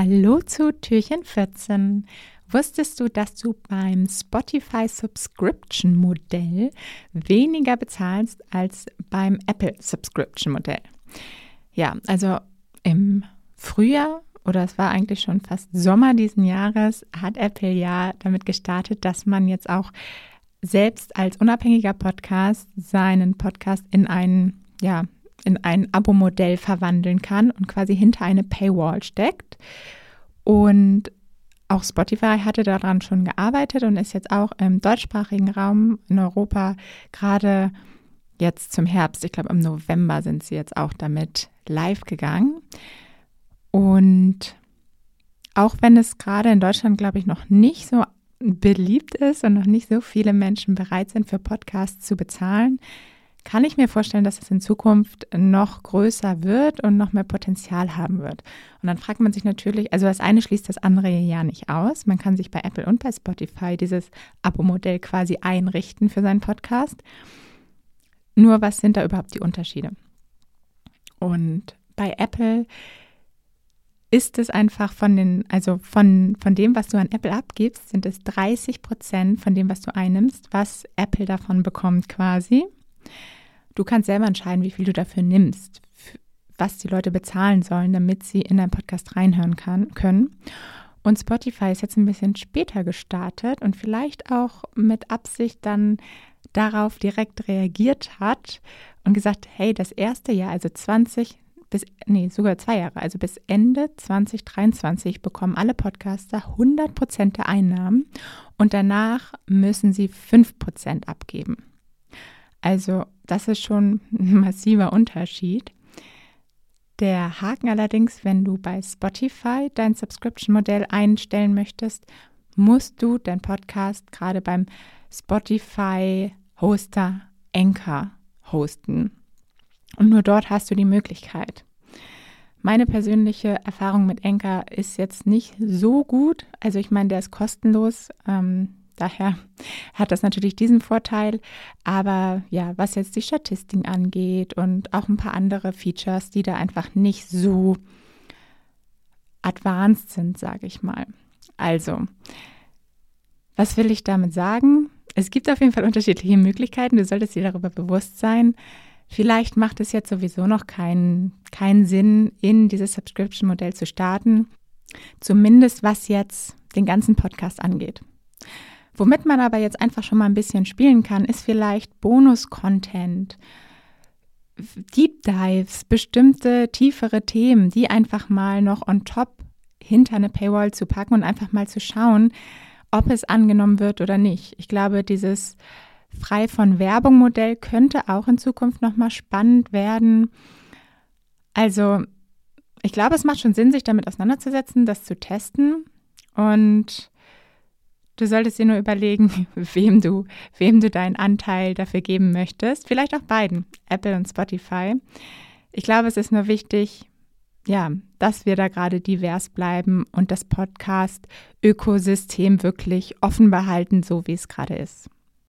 Hallo zu Türchen 14. Wusstest du, dass du beim Spotify Subscription Modell weniger bezahlst als beim Apple Subscription Modell? Ja, also im Frühjahr oder es war eigentlich schon fast Sommer diesen Jahres, hat Apple ja damit gestartet, dass man jetzt auch selbst als unabhängiger Podcast seinen Podcast in einen, ja, in ein Abo-Modell verwandeln kann und quasi hinter eine Paywall steckt. Und auch Spotify hatte daran schon gearbeitet und ist jetzt auch im deutschsprachigen Raum in Europa gerade jetzt zum Herbst, ich glaube im November sind sie jetzt auch damit live gegangen. Und auch wenn es gerade in Deutschland, glaube ich, noch nicht so beliebt ist und noch nicht so viele Menschen bereit sind, für Podcasts zu bezahlen, kann ich mir vorstellen, dass es in Zukunft noch größer wird und noch mehr Potenzial haben wird. Und dann fragt man sich natürlich, also das eine schließt das andere ja nicht aus. Man kann sich bei Apple und bei Spotify dieses Abo-Modell quasi einrichten für seinen Podcast. Nur was sind da überhaupt die Unterschiede? Und bei Apple ist es einfach von den, also von, von dem, was du an Apple abgibst, sind es 30 Prozent von dem, was du einnimmst, was Apple davon bekommt quasi. Du kannst selber entscheiden, wie viel du dafür nimmst, was die Leute bezahlen sollen, damit sie in deinen Podcast reinhören kann, können. Und Spotify ist jetzt ein bisschen später gestartet und vielleicht auch mit Absicht dann darauf direkt reagiert hat und gesagt, hey, das erste Jahr, also 20, bis, nee, sogar zwei Jahre, also bis Ende 2023 bekommen alle Podcaster 100 Prozent der Einnahmen und danach müssen sie 5 Prozent abgeben. Also das ist schon ein massiver Unterschied. Der Haken allerdings, wenn du bei Spotify dein Subscription-Modell einstellen möchtest, musst du dein Podcast gerade beim Spotify-Hoster Anchor hosten. Und nur dort hast du die Möglichkeit. Meine persönliche Erfahrung mit Anchor ist jetzt nicht so gut. Also ich meine, der ist kostenlos. Ähm, Daher hat das natürlich diesen Vorteil. Aber ja, was jetzt die Statistiken angeht und auch ein paar andere Features, die da einfach nicht so advanced sind, sage ich mal. Also, was will ich damit sagen? Es gibt auf jeden Fall unterschiedliche Möglichkeiten. Du solltest dir darüber bewusst sein. Vielleicht macht es jetzt sowieso noch keinen, keinen Sinn, in dieses Subscription-Modell zu starten. Zumindest was jetzt den ganzen Podcast angeht. Womit man aber jetzt einfach schon mal ein bisschen spielen kann, ist vielleicht Bonus-Content, Deep Dives, bestimmte tiefere Themen, die einfach mal noch on top hinter eine Paywall zu packen und einfach mal zu schauen, ob es angenommen wird oder nicht. Ich glaube, dieses frei von Werbung Modell könnte auch in Zukunft noch mal spannend werden. Also, ich glaube, es macht schon Sinn, sich damit auseinanderzusetzen, das zu testen und Du solltest dir nur überlegen, wem du, wem du deinen Anteil dafür geben möchtest. Vielleicht auch beiden, Apple und Spotify. Ich glaube, es ist nur wichtig, ja, dass wir da gerade divers bleiben und das Podcast-Ökosystem wirklich offen behalten, so wie es gerade ist.